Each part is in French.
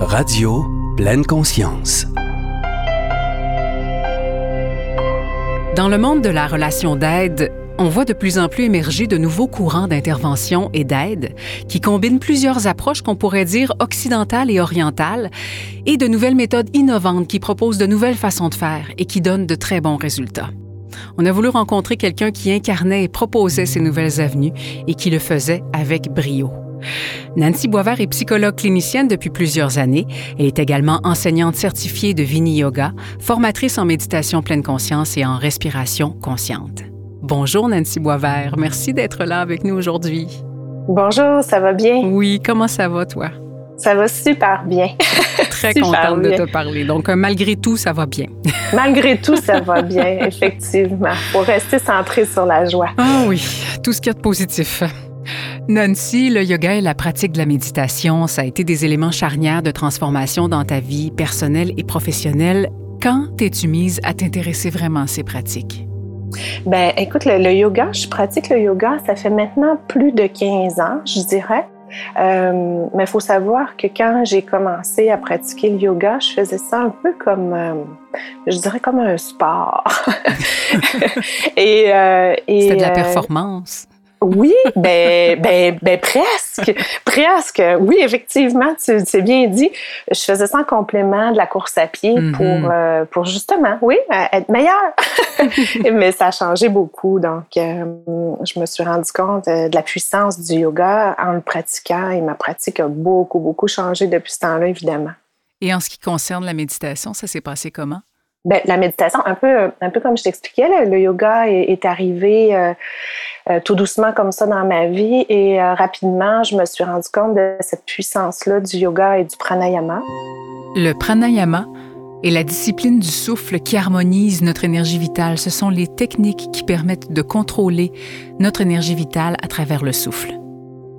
Radio Pleine Conscience. Dans le monde de la relation d'aide, on voit de plus en plus émerger de nouveaux courants d'intervention et d'aide qui combinent plusieurs approches qu'on pourrait dire occidentales et orientales et de nouvelles méthodes innovantes qui proposent de nouvelles façons de faire et qui donnent de très bons résultats. On a voulu rencontrer quelqu'un qui incarnait et proposait ces nouvelles avenues et qui le faisait avec brio. Nancy Boisvert est psychologue clinicienne depuis plusieurs années. Elle est également enseignante certifiée de Vini Yoga, formatrice en méditation pleine conscience et en respiration consciente. Bonjour Nancy Boisvert, merci d'être là avec nous aujourd'hui. Bonjour, ça va bien? Oui, comment ça va toi? Ça va super bien. Très contente de te parler. Donc, euh, malgré tout, ça va bien. malgré tout, ça va bien, effectivement. Pour rester centré sur la joie. Ah oui, tout ce qu'il y a de positif. Nancy, le yoga et la pratique de la méditation, ça a été des éléments charnières de transformation dans ta vie personnelle et professionnelle. Quand t'es-tu mise à t'intéresser vraiment à ces pratiques? Ben, écoute, le, yoga, je pratique le yoga, ça fait maintenant plus de 15 ans, je dirais. Euh, mais il faut savoir que quand j'ai commencé à pratiquer le yoga, je faisais ça un peu comme, euh, je dirais comme un sport. et, euh, et C'était de la performance. Oui, ben, ben, ben presque, presque. Oui, effectivement, tu c'est bien dit. Je faisais ça en complément de la course à pied mm-hmm. pour, euh, pour justement, oui, euh, être meilleure. Mais ça a changé beaucoup. Donc, euh, je me suis rendu compte de la puissance du yoga en le pratiquant et ma pratique a beaucoup, beaucoup changé depuis ce temps-là, évidemment. Et en ce qui concerne la méditation, ça s'est passé comment? Ben, la méditation, un peu, un peu comme je t'expliquais, le yoga est, arrivé euh, euh, tout doucement comme ça dans ma vie et euh, rapidement, je me suis rendu compte de cette puissance-là du yoga et du pranayama. Le pranayama est la discipline du souffle qui harmonise notre énergie vitale. Ce sont les techniques qui permettent de contrôler notre énergie vitale à travers le souffle.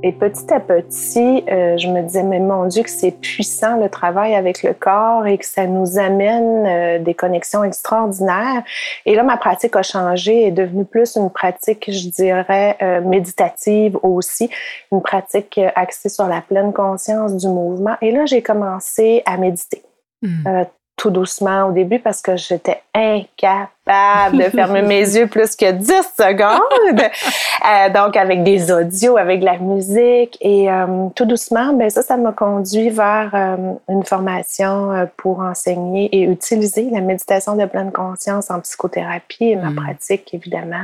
Et petit à petit, euh, je me disais, mais mon Dieu, que c'est puissant le travail avec le corps et que ça nous amène euh, des connexions extraordinaires. Et là, ma pratique a changé et est devenue plus une pratique, je dirais, euh, méditative aussi, une pratique axée sur la pleine conscience du mouvement. Et là, j'ai commencé à méditer. Mmh tout doucement au début parce que j'étais incapable de fermer mes yeux plus que 10 secondes. Euh, donc, avec des audios, avec de la musique. Et euh, tout doucement, ben ça, ça m'a conduit vers euh, une formation pour enseigner et utiliser la méditation de pleine conscience en psychothérapie. Et ma hmm. pratique, évidemment,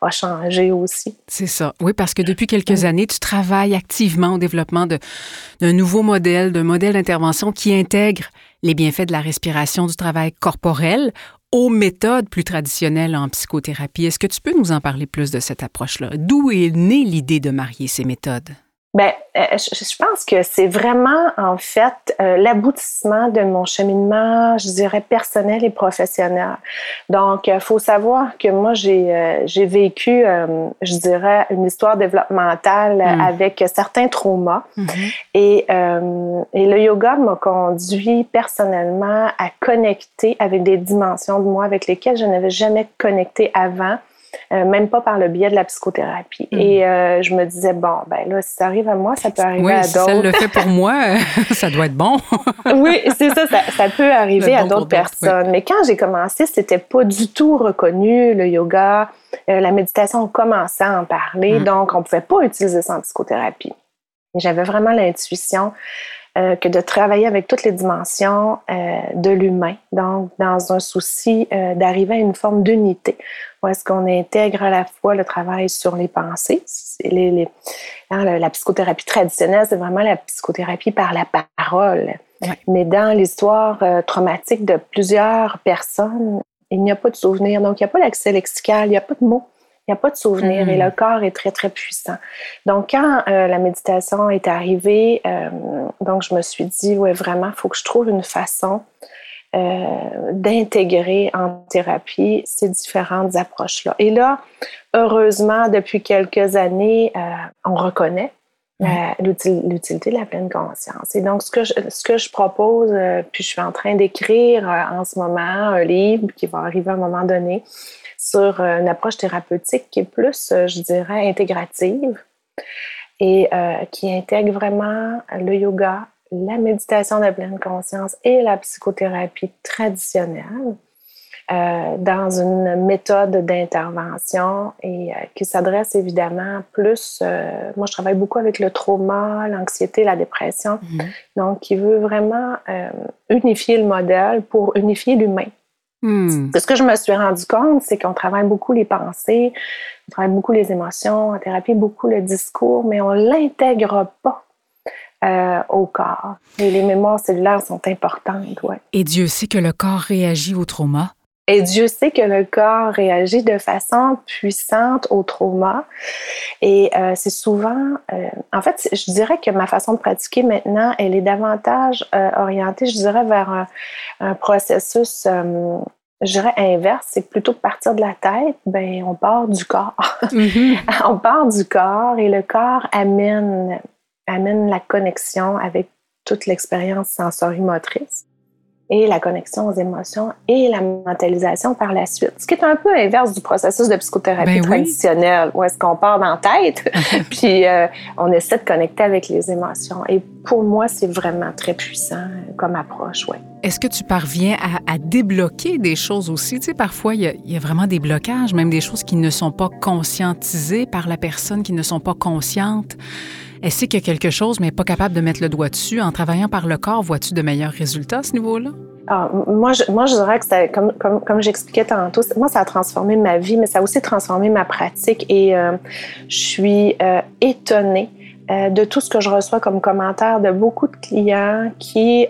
a changé aussi. C'est ça. Oui, parce que depuis quelques années, tu travailles activement au développement d'un nouveau modèle, d'un modèle d'intervention qui intègre les bienfaits de la respiration, du travail corporel aux méthodes plus traditionnelles en psychothérapie. Est-ce que tu peux nous en parler plus de cette approche-là? D'où est née l'idée de marier ces méthodes? Ben, euh, je pense que c'est vraiment en fait euh, l'aboutissement de mon cheminement, je dirais personnel et professionnel. Donc, il euh, faut savoir que moi j'ai j'ai vécu, je dirais, une histoire développementale mm. avec certains traumas mm-hmm. et et le yoga m'a conduit personnellement à connecter avec des dimensions de moi avec lesquelles je n'avais jamais connecté avant. Euh, même pas par le biais de la psychothérapie. Hmm. Et euh, je me disais, bon, ben là, si ça arrive à moi, ça peut arriver à d'autres. Si ça le fait pour moi, ça doit être bon. oui, c'est ça, ça, peut arriver à d'autres personnes. Mais quand j'ai commencé, c'était pas du tout reconnu, le yoga. Euh, la méditation, on commençait à en parler, hmm. donc on pouvait pas utiliser ça en psychothérapie. J'avais vraiment l'intuition euh, que de travailler avec toutes les dimensions euh, de l'humain, donc dans un souci euh, d'arriver à une forme d'unité, où est-ce qu'on intègre à la fois le travail sur les pensées, les, les, hein, la, psychothérapie traditionnelle, c'est vraiment la psychothérapie par la parole. Mais dans l'histoire traumatique de plusieurs personnes, il n'y a pas de souvenir, donc il n'y a pas d'accès lexical, il n'y a pas de mots. Il n'y a pas de souvenir et le hmm. corps est très, très puissant. Donc, quand euh, la méditation est arrivée, euh, donc je me suis dit, ouais, vraiment, il faut que je trouve une façon euh, d'intégrer en thérapie ces différentes approches-là. Et là, heureusement, depuis quelques années, on reconnaît l'utilité de la pleine conscience. Et donc, ce que je, ce que je propose, puis je suis en train d'écrire en ce moment un livre qui va arriver à un moment donné, sur euh, une approche thérapeutique qui est plus, euh, je dirais, intégrative et euh, qui intègre vraiment le yoga la méditation de pleine conscience et la psychothérapie traditionnelle euh, dans une méthode d'intervention et euh, qui s'adresse évidemment plus, euh, moi je travaille beaucoup avec le trauma, l'anxiété, la dépression, mhm. donc qui veut vraiment unifier le modèle pour unifier l'humain. Hmm. Ce que je me suis rendu compte, c'est qu'on travaille beaucoup les pensées, on travaille beaucoup les émotions, en thérapie beaucoup le discours, mais on l'intègre pas au corps. Et les mémoires cellulaires sont importantes, ouais. Et Dieu sait que le corps réagit au trauma. Et Dieu sait que le corps réagit de façon puissante au trauma. Et euh, c'est souvent, euh, en fait, je dirais que ma façon de pratiquer maintenant, elle est davantage euh, orientée, je dirais, vers un, un processus, je dirais, inverse. C'est plutôt que partir de la tête, ben, on part du corps. Mm-hmm. on part du corps et le corps amène, amène la connexion avec toute l'expérience sensorimotrice et la connexion aux émotions et la mentalisation par la suite. Ce qui est un peu inverse du processus de psychothérapie ben traditionnelle, où est-ce qu'on part dans la tête, puis euh, on essaie de connecter avec les émotions. Et pour moi, c'est vraiment très puissant comme approche, ouais. Est-ce que tu parviens à, débloquer des choses aussi? Tu sais, parfois, il y, a, il y, a, vraiment des blocages, même des choses qui ne sont pas conscientisées par la personne, qui ne sont pas conscientes. Elle sait qu'il y a quelque chose, mais n'est pas capable de mettre le doigt dessus. En travaillant par le corps, vois-tu de meilleurs résultats à ce niveau-là? Ah, moi, je, moi, je dirais que comme, comme, comme j'expliquais tantôt, moi, ça a transformé ma vie, mais ça a aussi transformé ma pratique et euh, je suis euh, étonnée euh, de tout ce que je reçois comme commentaire de beaucoup de clients qui,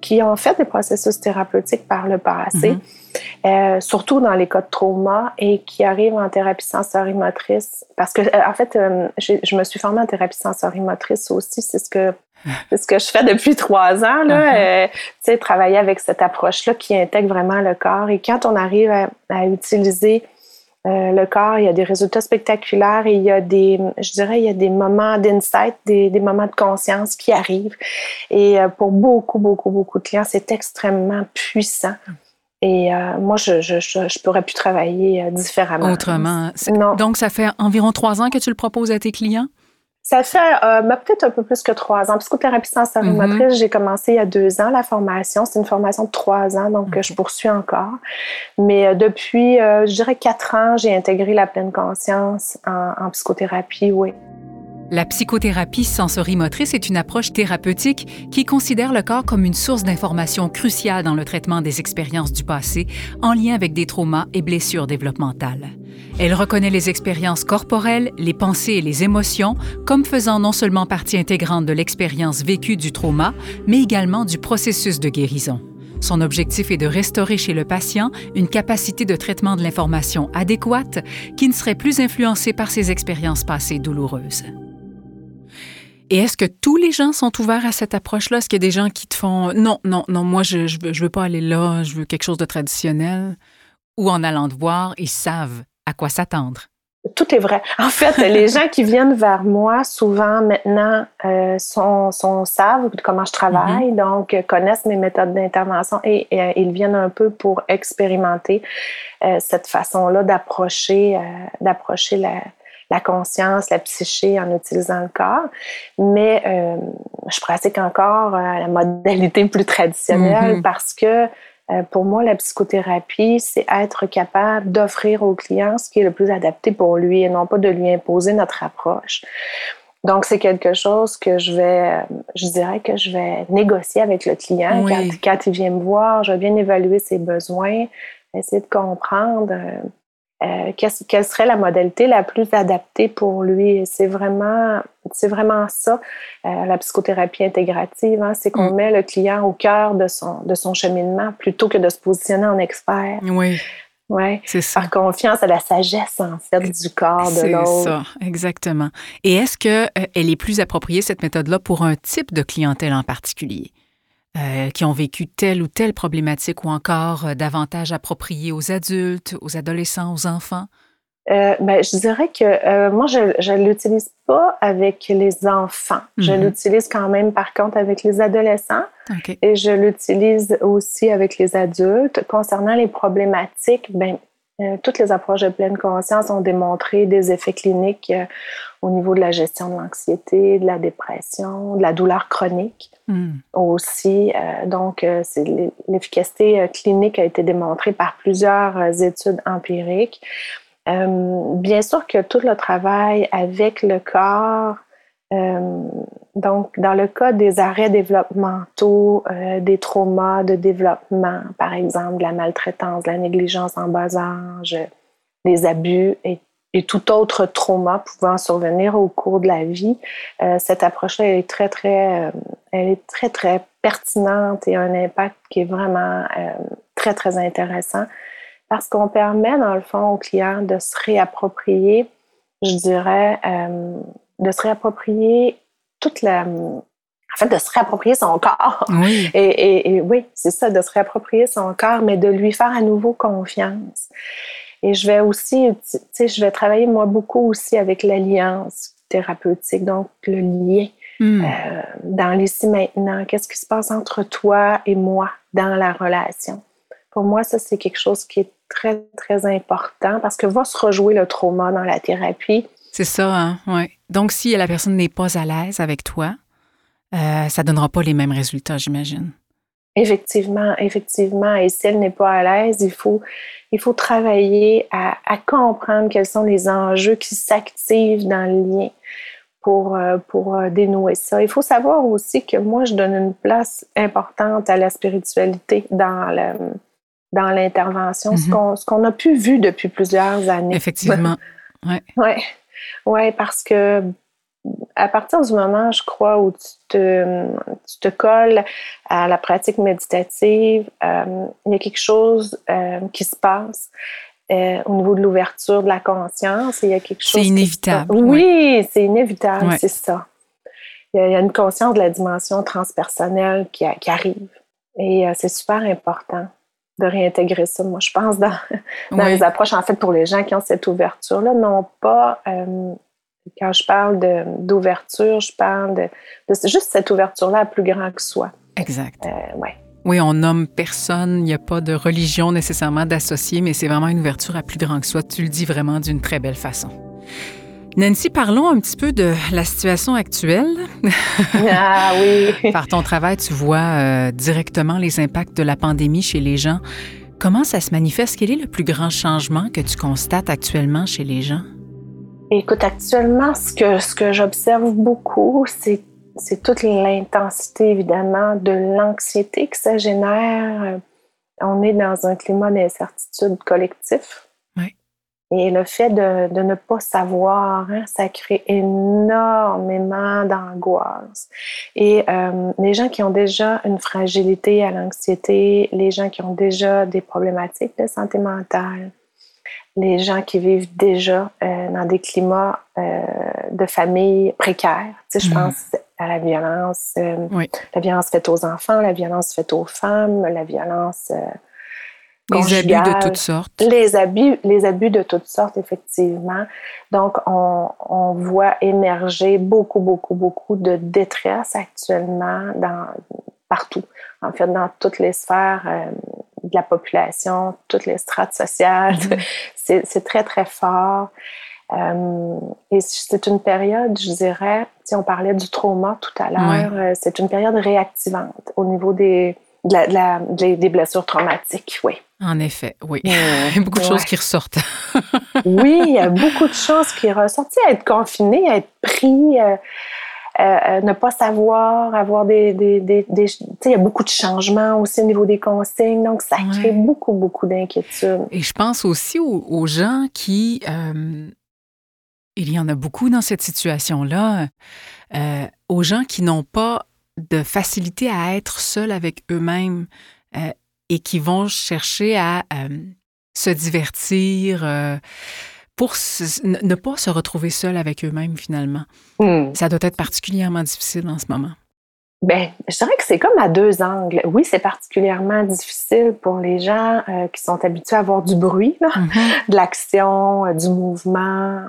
qui ont fait des processus thérapeutiques par le passé. Mm-hmm. Euh, surtout dans les cas de trauma et qui arrivent en thérapie sensorimotrice. Parce que, euh, en fait, euh, je me suis formée en thérapie sensorimotrice aussi. C'est ce que c'est ce que je fais depuis trois ans, là. Uh-huh. tu sais, travailler avec cette approche-là qui intègre vraiment le corps. Et quand on arrive à, utiliser le corps, il y a des résultats spectaculaires et il y a des, je dirais, il y a des moments d'insight, des, des, moments de conscience qui arrivent. Et pour beaucoup, beaucoup, beaucoup de clients, c'est extrêmement puissant. Et euh, moi, je, je, je, pourrais plus travailler euh, différemment. Autrement. Non. Donc, ça fait environ trois ans que tu le proposes à tes clients? Ça fait euh, ben, peut-être un peu plus que trois ans. Psychothérapie sensorimotrice, mm j'ai commencé il y a deux ans la formation. C'est une formation de trois ans, donc je poursuis encore. Mais depuis, je dirais quatre ans, j'ai intégré la pleine conscience en, en psychothérapie, oui. La psychothérapie sensorimotrice est une approche thérapeutique qui considère le corps comme une source d'information cruciale dans le traitement des expériences du passé en lien avec des traumas et blessures développementales. Elle reconnaît les expériences corporelles, les pensées et les émotions comme faisant non seulement partie intégrante de l'expérience vécue du trauma, mais également du processus de guérison. Son objectif est de restaurer chez le patient une capacité de traitement de l'information adéquate qui ne serait plus influencée par ses expériences passées douloureuses. Et est-ce que tous les gens sont ouverts à cette approche-là? Est-ce qu'il y a des gens qui te font non, non, non, moi, je ne veux, pas aller là, je veux quelque chose de traditionnel? Ou en allant te voir, ils savent à quoi s'attendre? Tout est vrai. En fait, les gens qui viennent vers moi, souvent maintenant, euh, sont, sont, savent comment je travaille, mm-hmm. donc connaissent mes méthodes d'intervention et, ils viennent un peu pour expérimenter euh, cette façon-là d'approcher, euh, d'approcher la, la conscience, la psyché en utilisant le corps. Mais euh, je pratique encore euh, la modalité plus traditionnelle mm-hmm. parce que euh, pour moi, la psychothérapie, c'est être capable d'offrir au client ce qui est le plus adapté pour lui et non pas de lui imposer notre approche. Donc, c'est quelque chose que je vais, je dirais que je vais négocier avec le client quand, quand, il vient me voir. Je vais bien évaluer ses besoins, essayer de comprendre euh, quelle serait la modalité la plus adaptée pour lui? C'est vraiment, c'est vraiment ça, euh, la psychothérapie intégrative. Hein, c'est qu'on mm. met le client au cœur de son, de son cheminement plutôt que de se positionner en expert. Oui. Ouais. C'est ça. Par confiance à la sagesse, en fait, du corps de l'autre. C'est ça, exactement. Et est-ce qu'elle euh, est plus appropriée, cette méthode-là, pour un type de clientèle en particulier? Euh, qui ont vécu telle ou telle problématique ou encore euh, davantage appropriée aux adultes, aux adolescents, aux enfants? Euh, ben, je dirais que moi, je ne l'utilise pas avec les enfants. Je mm-hmm. l'utilise quand même, par contre, avec les adolescents. Et je l'utilise aussi avec les adultes. Concernant les problématiques, ben, Euh, toutes les approches de pleine conscience ont démontré des effets cliniques euh, au niveau de la gestion de l'anxiété, de la dépression, de la douleur chronique hmm. aussi. Euh, donc, l'efficacité clinique a été démontrée par plusieurs études empiriques. bien sûr que tout le travail avec le corps euh, donc, dans le cas des arrêts développementaux, euh, des traumas de développement, par exemple la maltraitance, la négligence en bas âge, les abus et, tout autre trauma pouvant survenir au cours de la vie, euh, cette approche-là est très, très, elle est très, très pertinente et a un impact qui est vraiment très, très intéressant parce qu'on permet, dans le fond, aux clients de se réapproprier, je dirais, de se réapproprier toute la. En fait, de se réapproprier son corps. Oui. Et, oui, c'est ça, de se réapproprier son corps, mais de lui faire à nouveau confiance. Et je vais aussi, tu sais, je vais travailler moi beaucoup aussi avec l'alliance thérapeutique, donc le lien hmm. euh, dans l'ici maintenant. Qu'est-ce qui se passe entre toi et moi dans la relation? Pour moi, ça, c'est quelque chose qui est très, très important parce que va se rejouer le trauma dans la thérapie. C'est ça, hein? oui. Donc, si la personne n'est pas à l'aise avec toi, euh, ça ne donnera pas les mêmes résultats, j'imagine. Effectivement, effectivement. Et si elle n'est pas à l'aise, il faut, il faut travailler à, comprendre quels sont les enjeux qui s'activent dans le lien pour, euh, pour euh, dénouer ça. Il faut savoir aussi que moi, je donne une place importante à la spiritualité dans le, dans l'intervention, mm-hmm. ce qu'on a pu vu depuis plusieurs années. Effectivement. Oui. Ouais. Oui, parce que à partir du moment, je crois, où tu te, tu te colles à la pratique méditative, euh, il y a quelque chose euh, qui se passe. Euh, au niveau de l'ouverture de la conscience, il y a quelque chose. C'est inévitable. Oui, c'est inévitable, c'est ça. Il y, a, une conscience de la dimension transpersonnelle qui, qui arrive. Et c'est super important de réintégrer ça. Moi, je pense dans, dans les approches, en fait, pour les gens qui ont cette ouverture-là, non pas, euh, quand je parle d'ouverture, je parle de, juste cette ouverture-là à plus grand que soi. Exact. Euh, ouais. Oui, on nomme personne, il n'y a pas de religion nécessairement d'associer, mais c'est vraiment une ouverture à plus grand que soi. Tu le dis vraiment d'une très belle façon. Nancy, parlons un petit peu de la situation actuelle. Ah oui. Par ton travail, tu vois euh, directement les impacts de la pandémie chez les gens. Comment ça se manifeste? Quel est le plus grand changement que tu constates actuellement chez les gens? Écoute, actuellement, ce que, ce que j'observe beaucoup, c'est, c'est toute l'intensité, évidemment, de l'anxiété que ça génère. On est dans un climat d'incertitude collectif. Et le fait de, de ne pas savoir, hein, ça crée énormément d'angoisse. Et euh, les gens qui ont déjà une fragilité à l'anxiété, les gens qui ont déjà des problématiques de santé mentale, les gens qui vivent déjà euh, dans des climats euh, de famille précaires. Tu sais, je mm. pense à la violence, euh, la violence faite aux enfants, la violence faite aux femmes, la violence les abus de toutes sortes. Les abus, les abus de toutes sortes, effectivement. Donc, on, on, voit émerger beaucoup, beaucoup, beaucoup de détresse actuellement dans, partout. En fait, dans toutes les sphères euh, de la population, toutes les strates sociales. Mm-hmm. C'est très, très fort. Euh, et c'est une période, je dirais, si on parlait du trauma tout à l'heure, euh, c'est une période réactivante au niveau des, de la, des blessures traumatiques, oui. En effet, oui. il y a beaucoup de choses qui ressortent. oui, il y a beaucoup de choses qui ressortent. être confiné, être pris, euh, euh, euh, ne pas savoir, avoir des... des, des, il y a beaucoup de changements aussi au niveau des consignes. Donc, ça crée beaucoup, beaucoup d'inquiétudes. Et je pense aussi aux, gens qui... il y en a beaucoup dans cette situation-là. aux gens qui n'ont pas de facilité à être seuls avec eux-mêmes et qui vont chercher à euh, se divertir euh, pour ne pas se retrouver seuls avec eux-mêmes finalement. Hmm. Ça doit être particulièrement difficile en ce moment. Bien, je dirais que c'est comme à deux angles. Oui, c'est particulièrement difficile pour les gens euh, qui sont habitués à avoir du bruit, mm-hmm. de l'action, du mouvement.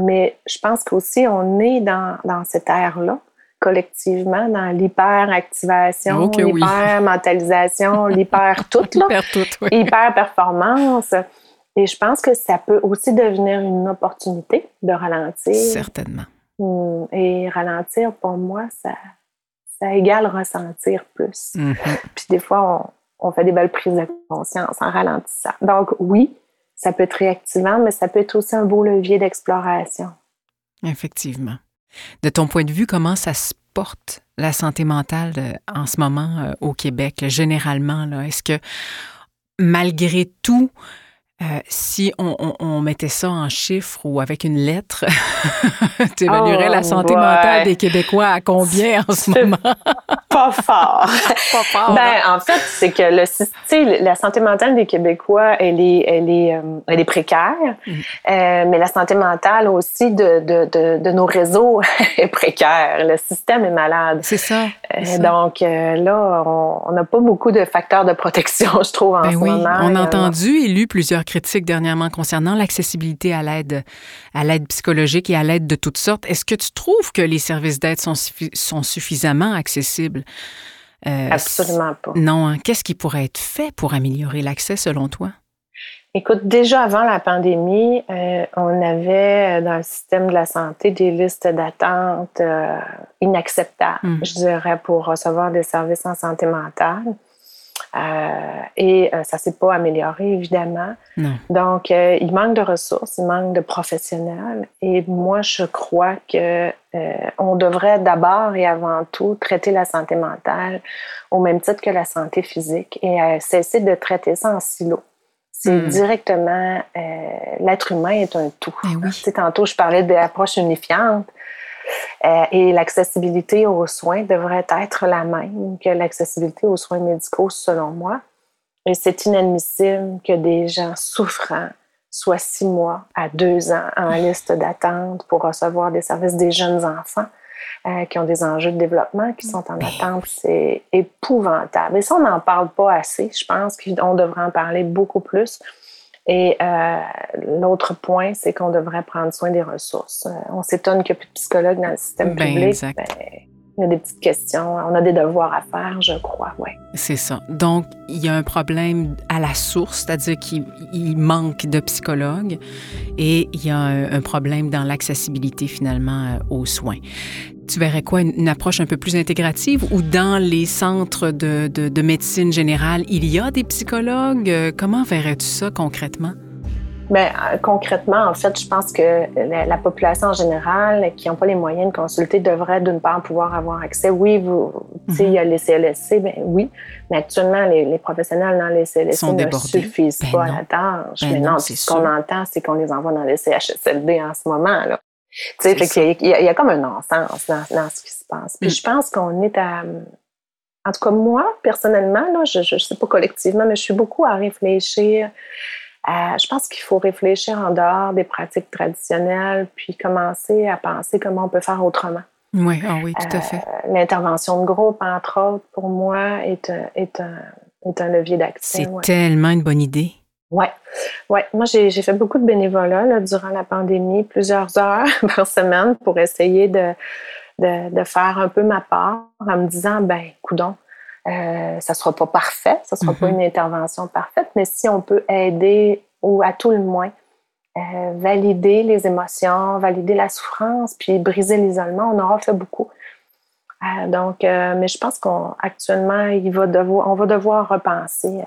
Mais je pense qu'aussi, on est dans, dans cette ère-là collectivement dans l'hyperactivation, l'hyper-mentalisation, l'hyper-tout, hyper, hyper-performance. Et je pense que ça peut aussi devenir une opportunité de ralentir. Certainement. Hmm, et ralentir, pour moi, ça, ça égale ressentir plus. Mhm. Puis des fois, on, on, fait des belles prises de conscience en ralentissant. Donc oui, ça peut être réactivant, mais ça peut être aussi un beau levier d'exploration. Effectivement. De ton point de vue, comment ça se porte la santé mentale euh, en ce moment euh, au Québec, généralement? Est-ce que malgré tout, euh, si on, mettait ça en chiffres ou avec une lettre, tu évaluerais la oh, santé mentale des Québécois à combien en ce moment? pas fort. pas fort. Ben, hein? en fait, c'est que le, la santé mentale des Québécois, elle est, elle est, euh, elle est précaire, mm. euh, mais la santé mentale aussi de, de, de, nos réseaux est précaire. Le système est malade. C'est ça. donc là, on n'a pas beaucoup de facteurs de protection, je trouve, en ben ce oui. moment. On a entendu et lu plusieurs critiques dernièrement concernant l'accessibilité à l'aide, à l'aide psychologique et à l'aide de toutes sortes. Est-ce que tu trouves que les services d'aide sont, sont suffisamment accessibles? Euh, Absolument pas. Non. Hein. Qu'est-ce qui pourrait être fait pour améliorer l'accès selon toi? Écoute, déjà avant la pandémie, euh, on avait euh, dans le système de la santé des listes d'attente inacceptables, mmh. je dirais, pour recevoir des services en santé mentale. Euh, et euh, ça s'est pas amélioré, évidemment. Donc, euh, il manque de ressources, il manque de professionnels. Et moi, je crois que on devrait d'abord et avant tout traiter la santé mentale au même titre que la santé physique et cesser de traiter ça en silo. C'est hmm. directement, l'être humain est un tout. Eh tantôt, je parlais d'approche unifiante. Euh, et l'accessibilité aux soins devrait être la même que l'accessibilité aux soins médicaux, selon moi. Et c'est inadmissible que des gens souffrant soient six mois à deux ans en liste d'attente pour recevoir des services des jeunes enfants. Euh, qui ont des enjeux de développement, qui sont en attente. C'est épouvantable. Et ça, on n'en parle pas assez. Je pense qu'on devrait en parler beaucoup plus. Et euh, l'autre point, c'est qu'on devrait prendre soin des ressources. Euh, on s'étonne qu'il n'y a plus de psychologues dans le système ben, public. Exact. Ben, il y a des petites questions. On a des devoirs à faire, je crois, oui. C'est ça. Donc, il y a un problème à la source, c'est-à-dire qu'il manque de psychologues et il y a un, problème dans l'accessibilité, finalement, euh, aux soins. Tu verrais quoi, une, approche un peu plus intégrative ou dans les centres de, de, de médecine générale, il y a des psychologues? Euh, comment verrais-tu ça concrètement? Bien, euh, concrètement, en fait, je pense que la, population en général qui n'ont pas les moyens de consulter devrait d'une part pouvoir avoir accès. Oui, vous, sais, il y a les CLSC, ben oui, mais actuellement, les, professionnels dans les CLSC ne suffisent ben pas à la tâche. Ben mais non, ce qu'on entend, c'est qu'on les envoie dans les CHSLD en ce moment. Là. Tu sais, il, y a, comme un non-sens dans, dans, ce qui se passe. Puis mm. je pense qu'on est à... En tout cas, moi, personnellement, là, je ne sais pas collectivement, mais je suis beaucoup à réfléchir je pense qu'il faut réfléchir en dehors des pratiques traditionnelles, puis commencer à penser comment on peut faire autrement. Oui, ah oui, tout à fait. Euh, l'intervention de groupe, entre autres, pour moi, est un, est un, est un levier d'action. C'est tellement une bonne idée. Oui. Ouais. Moi, j'ai fait beaucoup de bénévolat là, durant la pandémie, plusieurs heures par semaine pour essayer de, de, de, faire un peu ma part en me disant, ben, coudon, euh, ça ne sera pas parfait, ça ne sera pas mm-hmm. une intervention parfaite, mais si on peut aider ou à tout le moins euh, valider les émotions, valider la souffrance, puis briser l'isolement, on aura fait beaucoup. Euh, donc, mais je pense qu'actuellement, il va devoir, on va devoir repenser.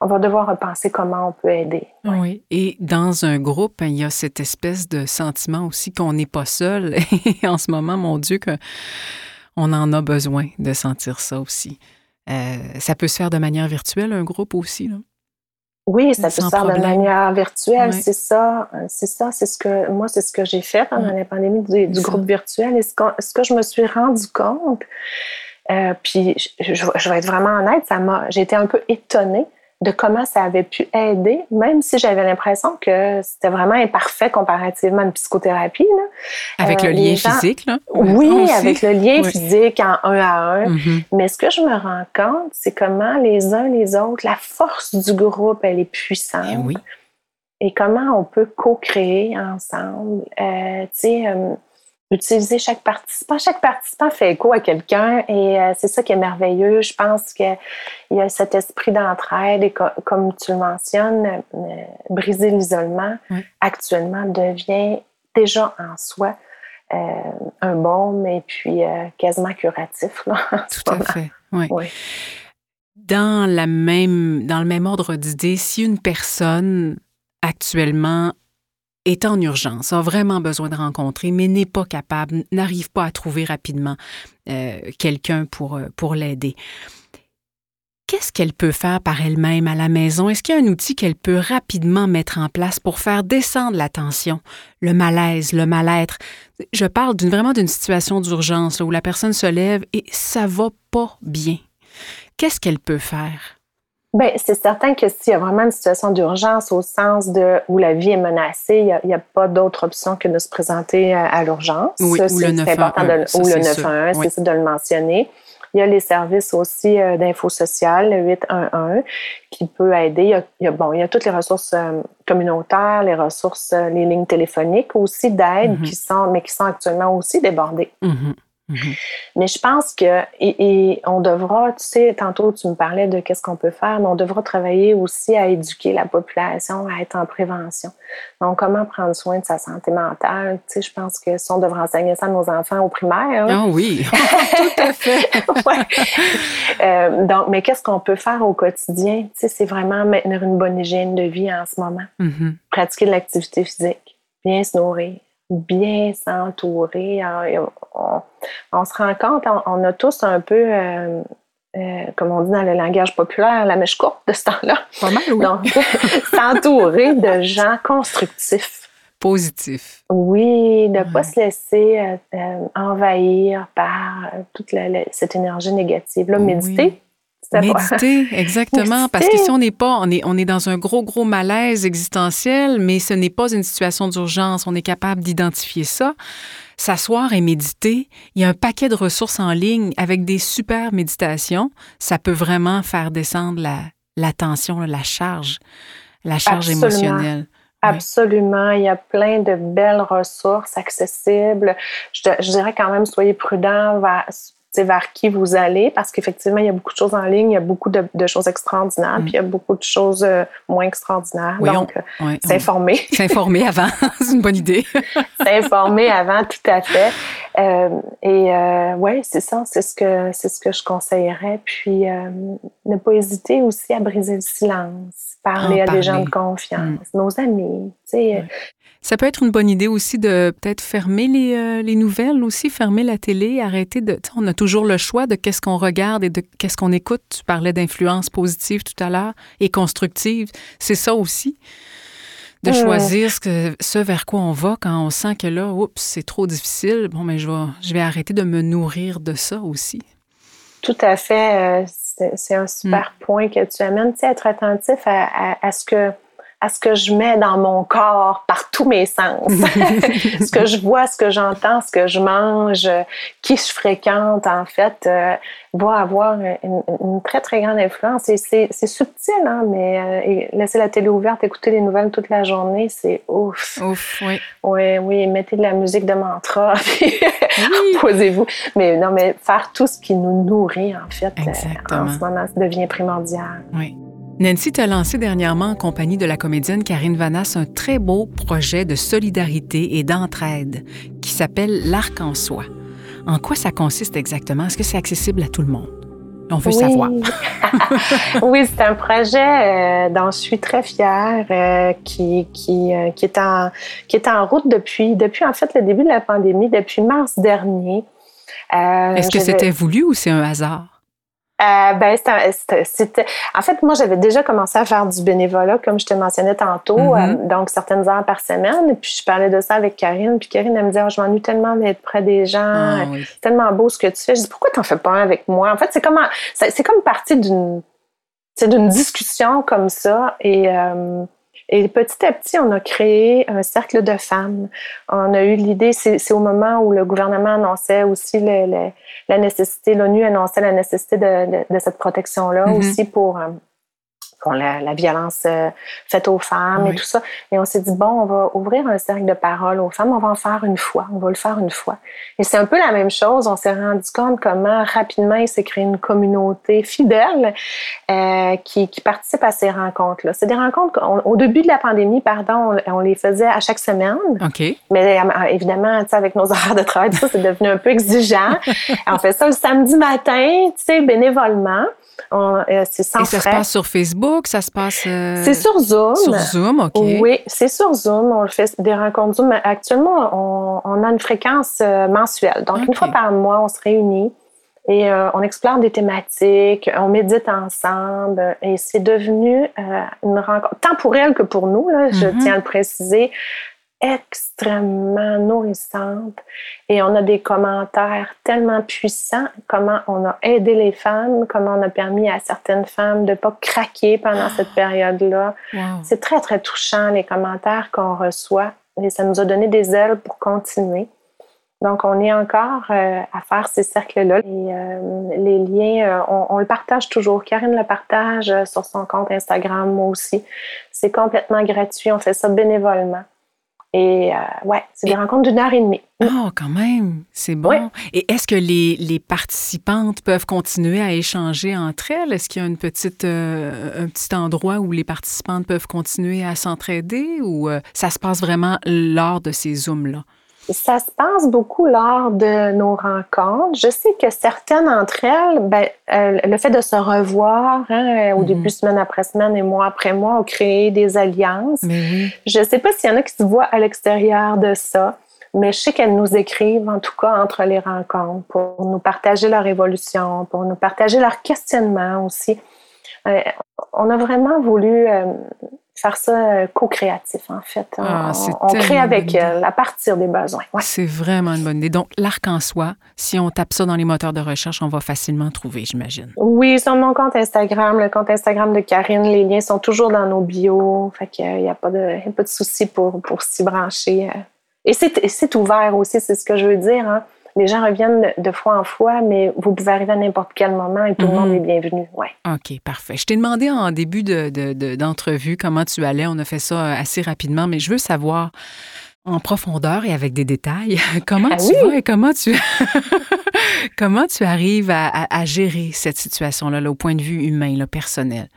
on va devoir repenser comment on peut aider. Oui. Et dans un groupe, il y a cette espèce de sentiment aussi qu'on n'est pas seul. Et en ce moment, mon Dieu, que on en a besoin de sentir ça aussi. Euh, ça peut se faire de manière virtuelle, un groupe aussi, là? Oui, ça peut se faire de manière virtuelle, c'est ça. C'est ça, c'est ce que moi, c'est ce que j'ai fait pendant la pandémie du, groupe virtuel. Et ce que, ce que, je me suis rendu compte, euh, puis je, je, vais être vraiment honnête, ça m'a, j'ai été un peu étonnée de comment ça avait pu aider, même si j'avais l'impression que c'était vraiment imparfait comparativement à une psychothérapie. Là. Avec le euh, lien physique, là? Oui, avec le lien physique en un à un. Mm-hmm. Mais ce que je me rends compte, c'est comment les uns les autres, la force du groupe, elle est puissante. Et, eh oui. et comment on peut co-créer ensemble. Euh, tu sais, euh, utiliser chaque participant. Chaque participant fait écho à quelqu'un et euh, c'est ça qui est merveilleux. Je pense qu'il y a cet esprit d'entraide et comme tu le mentionnes, euh, briser l'isolement actuellement devient déjà en soi euh, un baume et puis quasiment curatif. Là, Tout à fait. Oui. Dans, la même, dans le même ordre d'idée, si une personne actuellement est en urgence, a vraiment besoin de rencontrer, mais n'est pas capable, n'arrive pas à trouver rapidement euh, quelqu'un pour, euh, pour l'aider. Qu'est-ce qu'elle peut faire par elle-même à la maison? Est-ce qu'il y a un outil qu'elle peut rapidement mettre en place pour faire descendre la tension, le malaise, le mal-être? Je parle vraiment d'une situation d'urgence où la personne se lève et ça va pas bien. Qu'est-ce qu'elle peut faire? Bien, c'est certain que s'il y a vraiment une situation d'urgence au sens de où la vie est menacée, il n'y a, pas d'autre option que de se présenter à, l'urgence. Oui, ou le 911. important de, ou le 911, c'est ça de le mentionner. Il y a les services aussi euh, d'info sociale, le 811, qui peut aider. Il y a, bon, il y a toutes les ressources euh, communautaires, les ressources, euh, les lignes téléphoniques aussi d'aide mm-hmm. qui sont, mais qui sont actuellement aussi débordées. Mm-hmm. Mhm. Mais je pense que, et, on devra, tu sais, tantôt tu me parlais de qu'est-ce qu'on peut faire, mais on devra travailler aussi à éduquer la population à être en prévention. Donc, comment prendre soin de sa santé mentale? Tu sais, je pense que si on devrait enseigner ça à nos enfants au primaire. Ah oui, tout à fait. Euh, donc, mais qu'est-ce qu'on peut faire au quotidien? Tu sais, c'est vraiment maintenir une bonne hygiène de vie en ce moment. Mhm. Pratiquer de l'activité physique, bien se nourrir, bien s'entourer. On, se rend compte, on, a tous un peu, euh, euh, comme on dit dans le langage populaire, la mèche courte de ce temps-là. Pas mal, oui. Donc, s'entourer de gens constructifs. Positifs. Oui, de ne pas se laisser euh, envahir par toute cette énergie négative. Là, méditer, Méditer, exactement. Parce que si on n'est pas, on est, on est dans un gros, gros malaise existentiel, mais ce n'est pas une situation d'urgence. On est capable d'identifier ça. S'asseoir et méditer, il y a un paquet de ressources en ligne avec des super méditations. Ça peut vraiment faire descendre la, la tension, la charge, la charge émotionnelle. Absolument. Il y a plein de belles ressources accessibles. Je, je dirais quand même, soyez prudents vers qui vous allez, parce qu'effectivement, il y a beaucoup de choses en ligne, il y a beaucoup de, choses extraordinaires, mm. puis il y a beaucoup de choses euh, moins extraordinaires. Donc, euh, s'informer. S'informer avant, c'est une bonne idée. s'informer avant, tout à fait. Euh, et euh, oui, c'est ça, c'est ce que c'est ce que je conseillerais. Puis ne pas hésiter aussi à briser le silence, parler à des gens de confiance, mm. nos amis. Ça peut être une bonne idée aussi de peut-être fermer les, euh, les, nouvelles aussi, fermer la télé, arrêter de... On a toujours le choix de qu'est-ce qu'on regarde et de qu'est-ce qu'on écoute. Tu parlais d'influence positive tout à l'heure et constructive. C'est ça aussi, de choisir ce, que, ce vers quoi on va quand on sent que là, oups, c'est trop difficile. Bon, mais je vais, je vais arrêter de me nourrir de ça aussi. Tout à fait. C'est un super mm. point que tu amènes. Tu sais, être attentif à, à ce que à ce que je mets dans mon corps par tous mes sens. ce que je vois, ce que j'entends, ce que je mange, qui je fréquente, en fait, euh, va avoir une, très, très grande influence. Et c'est subtil, hein, mais euh, laisser la télé ouverte, écouter les nouvelles toute la journée, c'est ouf. Ouf, oui. Oui, oui, mettez de la musique de mantra, puis posez-vous. Mais non, mais faire tout ce qui nous nourrit, en fait, euh, en ce moment, ça devient primordial. Oui. Nancy t'a lancé dernièrement en compagnie de la comédienne Karine Vanas un très beau projet de solidarité et d'entraide qui s'appelle L'Arc en soi. En quoi ça consiste exactement? Est-ce que c'est accessible à tout le monde? On veut savoir. oui, c'est un projet euh, dont je suis très fière, euh, qui, qui, euh, qui, est en, qui est en route depuis, depuis, en fait, le début de la pandémie, depuis mars dernier. Est-ce que c'était voulu ou c'est un hasard? Euh, ben, c'était, en fait, moi, j'avais déjà commencé à faire du bénévolat, comme je te mentionnais tantôt, mm-hmm. euh, donc certaines heures par semaine. Puis je parlais de ça avec Karine. Puis Karine, elle me disait, oh, je m'ennuie tellement d'être près des gens. Ah, c'est tellement beau ce que tu fais. Je dis, pourquoi t'en fais pas un avec moi? En fait, c'est comme, c'est comme partie d'une, c'est d'une discussion comme ça. Et, euh, et petit à petit, on a créé un cercle de femmes. On a eu l'idée, c'est au moment où le gouvernement annonçait aussi la nécessité, l'ONU annonçait la nécessité de, de, cette protection-là mm-hmm. aussi pour, euh, la, violence euh, faite aux femmes et tout ça. Et on s'est dit, bon, on va ouvrir un cercle de parole aux femmes, on va en faire une fois, on va le faire une fois. Et c'est un peu la même chose, on s'est rendu compte comment rapidement il s'est créé une communauté fidèle euh, qui, qui, participe à ces rencontres-là. C'est des rencontres, au début de la pandémie, pardon, on, les faisait à chaque semaine. OK. Mais euh, évidemment, avec nos horaires de travail, ça, c'est devenu un peu exigeant. on fait ça le samedi matin, tu sais, bénévolement. Euh, c'est sans Et ça se passe sur Facebook, ça se passe. Euh, c'est sur Zoom. Sur Zoom, OK. Oui, c'est sur Zoom. On fait des rencontres Zoom. Actuellement, on, a une fréquence euh, mensuelle. Donc, une fois par mois, on se réunit et on explore des thématiques, on médite ensemble. Et c'est devenu une rencontre, tant pour elle que pour nous, là, je mm-hmm. tiens à le préciser, extrêmement nourrissante et on a des commentaires tellement puissants, comment on a aidé les femmes, comment on a permis à certaines femmes de ne pas craquer pendant cette période-là. C'est très, très touchant les commentaires qu'on reçoit et ça nous a donné des ailes pour continuer. Donc, on est encore euh, à faire ces cercles-là. Et euh, les liens, euh, on, on, le partage toujours. Karine le partage sur son compte Instagram, moi aussi. C'est complètement gratuit. On fait ça bénévolement. Et euh, ouais, c'est des rencontres d'une heure et demie. Oh, quand même, c'est bon. Et est-ce que les, les, participantes peuvent continuer à échanger entre elles? Est-ce qu'il y a une petite, euh, un petit endroit où les participantes peuvent continuer à s'entraider ou euh, ça se passe vraiment lors de ces Zooms-là? Ça se passe beaucoup lors de nos rencontres. Je sais que certaines d'entre elles, ben, euh, le fait de se revoir hein, au début, mhm. semaine après semaine et mois après mois, ont créé des alliances. Je ne sais pas s'il y en a qui se voient à l'extérieur de ça, mais je sais qu'elles nous écrivent, en tout cas, entre les rencontres, pour nous partager leur évolution, pour nous partager leurs questionnements aussi. Euh, on a vraiment voulu euh, faire ça euh, co-créatif, en fait. Ah, on, crée avec elle à partir des besoins. C'est vraiment une bonne idée. Donc, l'arc en soi, si on tape ça dans les moteurs de recherche, on va facilement trouver, j'imagine. Oui, sur mon compte Instagram, le compte Instagram de Karine, les liens sont toujours dans nos bios. Fait qu'il n'y a pas de, pas de souci pour, pour s'y brancher. Euh. Et c'est ouvert aussi, c'est ce que je veux dire. Hein les gens reviennent de fois en fois, mais vous pouvez arriver à n'importe quel moment et tout le monde mhm. est bienvenu. Ouais. OK, parfait. Je t'ai demandé en début d'entrevue de, comment tu allais. On a fait ça euh, assez rapidement, mais je veux savoir en profondeur et avec des détails comment ah tu vas et comment tu comment tu arrives à, gérer cette situation-là au point de vue humain, là, personnel?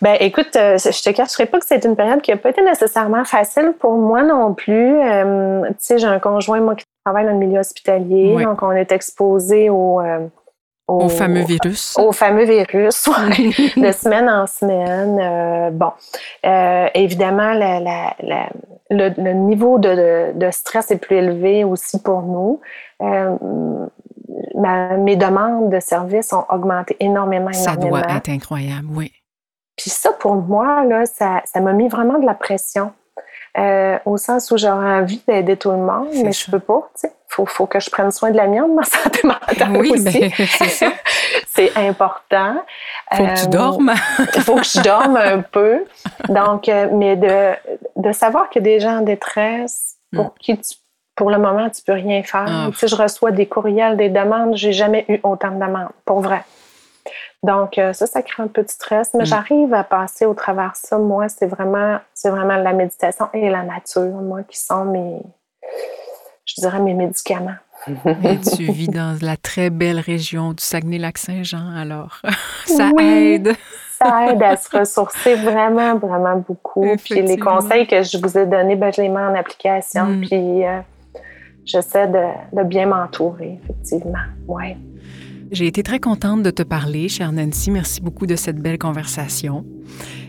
Ben, écoute, euh, je te cacherai pas que c'est une période qui n'a pas été nécessairement facile pour moi non plus. Euh, tu sais, j'ai un conjoint, moi, qui travaille dans le milieu hospitalier, donc on est exposé au, euh, au, fameux virus. Au fameux virus, de semaine en semaine. bon, évidemment, la, la, le, niveau de, de, stress est plus élevé aussi pour nous. Ma, mes demandes de services ont augmenté énormément, énormément. Ça doit être incroyable, oui. Puis ça, pour moi, là, ça, ça m'a mis vraiment de la pression. Euh, au sens où j'aurais envie d'aider tout le monde, mais je peux pas. Il faut, faut que je prenne soin de la mienne, ma santé mentale oui, aussi. c'est c'est important. Faut que tu dormes. Il faut que je dorme un peu. Donc, euh, mais de, de savoir que des gens en détresse pour mm. qui tu pour le moment, tu peux rien faire. Ah. Tu sais, je reçois des courriels, des demandes. J'ai jamais eu autant de demandes, pour vrai. Donc, euh, ça, ça crée un peu de stress, mais mm. j'arrive à passer au travers de ça. Moi, c'est vraiment, c'est vraiment la méditation et la nature, moi, qui sont mes, je dirais, mes médicaments. Et tu vis dans la très belle région du Saguenay-Lac-Saint-Jean, alors ça aide. ça aide à se ressourcer vraiment, vraiment beaucoup. Puis les conseils que je vous ai donnés, ben, je les mets en application. Mm. Puis euh, j'essaie de, de bien m'entourer, effectivement. Ouais. J'ai été très contente de te parler, chère Nancy. Merci beaucoup de cette belle conversation.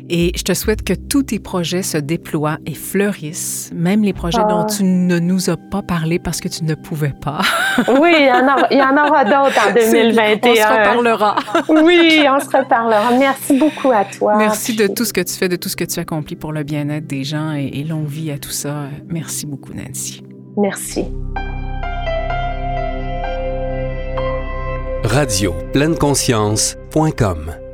Et je te souhaite que tous tes projets se déploient et fleurissent, même les projets dont ah. tu ne nous as pas parlé parce que tu ne pouvais pas. oui, il y en aura, d'autres en 2021. On se reparlera. oui, on se reparlera. Merci beaucoup à toi. Merci de tout ce que tu fais, de tout ce que tu accomplis pour le bien-être des gens et, et longue vie à tout ça. Merci beaucoup, Nancy. Merci. Radio conscience.com